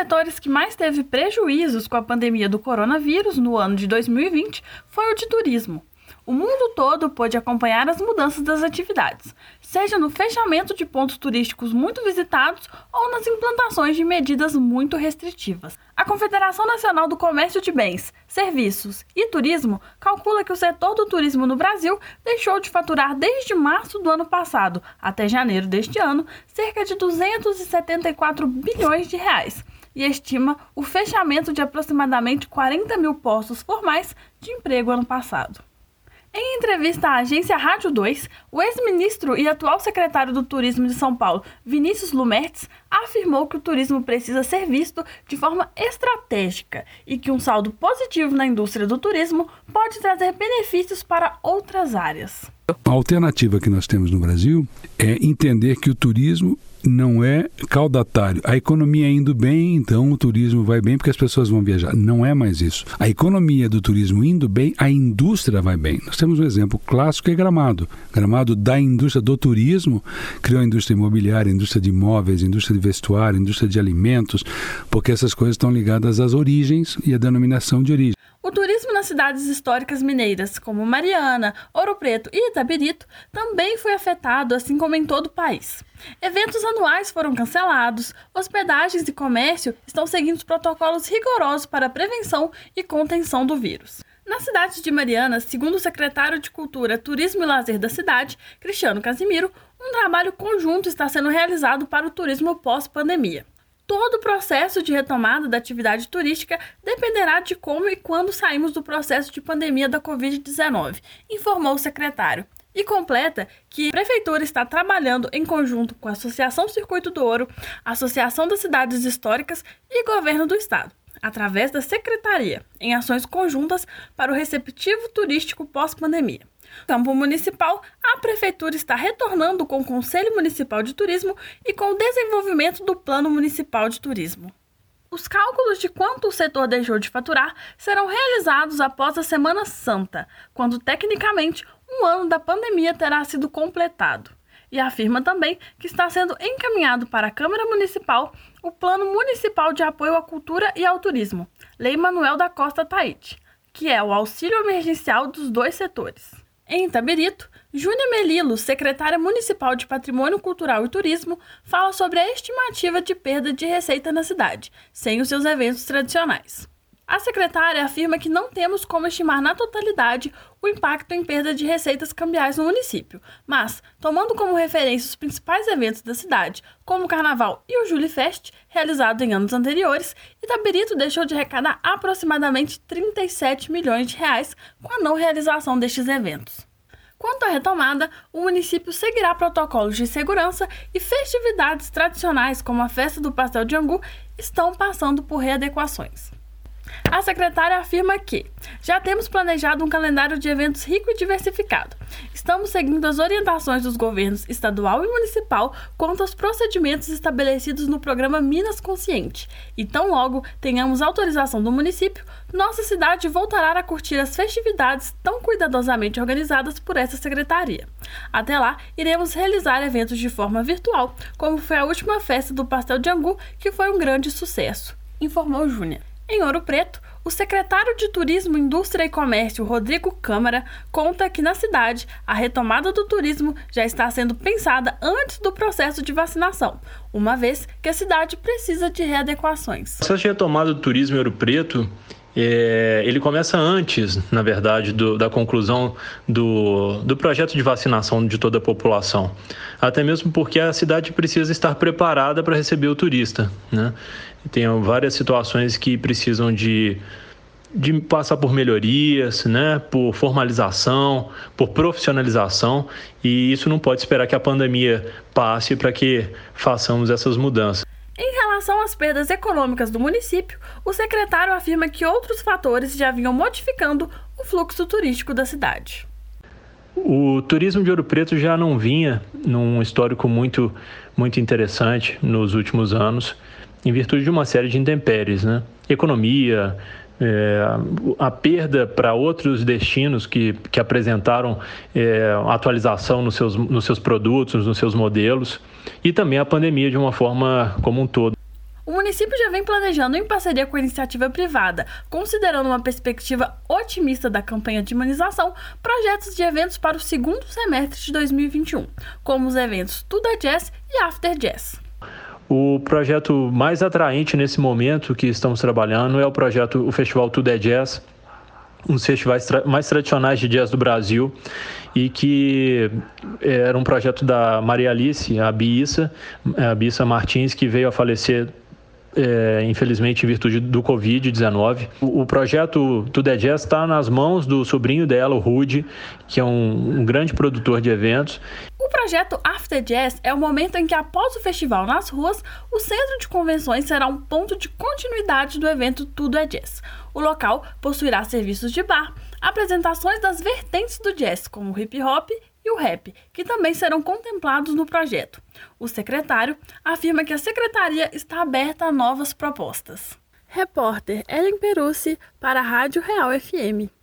setores que mais teve prejuízos com a pandemia do coronavírus no ano de 2020 foi o de turismo. O mundo todo pôde acompanhar as mudanças das atividades, seja no fechamento de pontos turísticos muito visitados ou nas implantações de medidas muito restritivas. A Confederação Nacional do Comércio de Bens, Serviços e Turismo calcula que o setor do turismo no Brasil deixou de faturar desde março do ano passado até janeiro deste ano cerca de 274 bilhões de reais e estima o fechamento de aproximadamente 40 mil postos formais de emprego ano passado. Em entrevista à agência Rádio 2, o ex-ministro e atual secretário do Turismo de São Paulo, Vinícius Lumertz, afirmou que o turismo precisa ser visto de forma estratégica e que um saldo positivo na indústria do turismo pode trazer benefícios para outras áreas. A alternativa que nós temos no Brasil é entender que o turismo não é caudatário. A economia indo bem, então o turismo vai bem porque as pessoas vão viajar. Não é mais isso. A economia do turismo indo bem, a indústria vai bem. Nós temos um exemplo clássico que é Gramado. Gramado da indústria do turismo criou a indústria imobiliária, a indústria de imóveis, a indústria de vestuário, a indústria de alimentos, porque essas coisas estão ligadas às origens e à denominação de origem. O turismo nas cidades históricas mineiras, como Mariana, Ouro Preto e Itabirito, também foi afetado, assim como em todo o país. Eventos anuais foram cancelados, hospedagens e comércio estão seguindo os protocolos rigorosos para a prevenção e contenção do vírus. Na cidade de Mariana, segundo o secretário de Cultura, Turismo e Lazer da cidade, Cristiano Casimiro, um trabalho conjunto está sendo realizado para o turismo pós-pandemia. Todo o processo de retomada da atividade turística dependerá de como e quando saímos do processo de pandemia da Covid-19, informou o secretário. E completa que a Prefeitura está trabalhando em conjunto com a Associação Circuito do Ouro, Associação das Cidades Históricas e Governo do Estado, através da Secretaria, em ações conjuntas para o receptivo turístico pós-pandemia campo municipal, a Prefeitura está retornando com o Conselho Municipal de Turismo e com o desenvolvimento do Plano Municipal de Turismo. Os cálculos de quanto o setor deixou de faturar serão realizados após a Semana Santa, quando tecnicamente um ano da pandemia terá sido completado. E afirma também que está sendo encaminhado para a Câmara Municipal o Plano Municipal de Apoio à Cultura e ao Turismo, Lei Manuel da Costa Taite, que é o auxílio emergencial dos dois setores. Em Itabirito, Júnia Melilo, secretária municipal de Patrimônio Cultural e Turismo, fala sobre a estimativa de perda de receita na cidade, sem os seus eventos tradicionais. A secretária afirma que não temos como estimar na totalidade o impacto em perda de receitas cambiais no município, mas, tomando como referência os principais eventos da cidade, como o Carnaval e o Julie Fest, realizado em anos anteriores, Itabirito deixou de arrecadar aproximadamente 37 milhões de reais com a não realização destes eventos. Quanto à retomada, o município seguirá protocolos de segurança e festividades tradicionais, como a festa do pastel de angu, estão passando por readequações. A secretária afirma que já temos planejado um calendário de eventos rico e diversificado. Estamos seguindo as orientações dos governos estadual e municipal quanto aos procedimentos estabelecidos no programa Minas Consciente. E tão logo tenhamos autorização do município, nossa cidade voltará a curtir as festividades tão cuidadosamente organizadas por essa secretaria. Até lá, iremos realizar eventos de forma virtual, como foi a última festa do Pastel de Angu, que foi um grande sucesso, informou Júnior. Em Ouro Preto, o secretário de Turismo, Indústria e Comércio, Rodrigo Câmara, conta que na cidade a retomada do turismo já está sendo pensada antes do processo de vacinação, uma vez que a cidade precisa de readequações. De retomada do turismo em Ouro Preto é, ele começa antes, na verdade, do, da conclusão do, do projeto de vacinação de toda a população. Até mesmo porque a cidade precisa estar preparada para receber o turista. Né? Tem várias situações que precisam de, de passar por melhorias, né? por formalização, por profissionalização, e isso não pode esperar que a pandemia passe para que façamos essas mudanças. Relação às perdas econômicas do município, o secretário afirma que outros fatores já vinham modificando o fluxo turístico da cidade. O turismo de Ouro Preto já não vinha num histórico muito, muito interessante nos últimos anos, em virtude de uma série de intempéries, né? Economia, é, a perda para outros destinos que, que apresentaram é, atualização nos seus, nos seus produtos, nos seus modelos, e também a pandemia de uma forma como um todo. Município já vem planejando em parceria com a iniciativa privada, considerando uma perspectiva otimista da campanha de imunização, projetos de eventos para o segundo semestre de 2021, como os eventos Tudo é Jazz e After Jazz. O projeto mais atraente nesse momento que estamos trabalhando é o projeto, o Festival Tudo é Jazz, um dos festivais tra mais tradicionais de jazz do Brasil e que era um projeto da Maria Alice, a Biissa, a Biissa Martins, que veio a falecer é, infelizmente em virtude do Covid-19. O, o, projeto Tudo é Jazz está nas mãos do sobrinho dela, o Rude, que é um, um grande produtor de eventos projeto After Jazz é o momento em que, após o festival nas ruas, o centro de convenções será um ponto de continuidade do evento Tudo é Jazz. O local possuirá serviços de bar, apresentações das vertentes do jazz, como o hip hop o rap, que também serão contemplados no projeto. O secretário afirma que a secretaria está aberta a novas propostas. Repórter Ellen Perucci para a Rádio Real FM.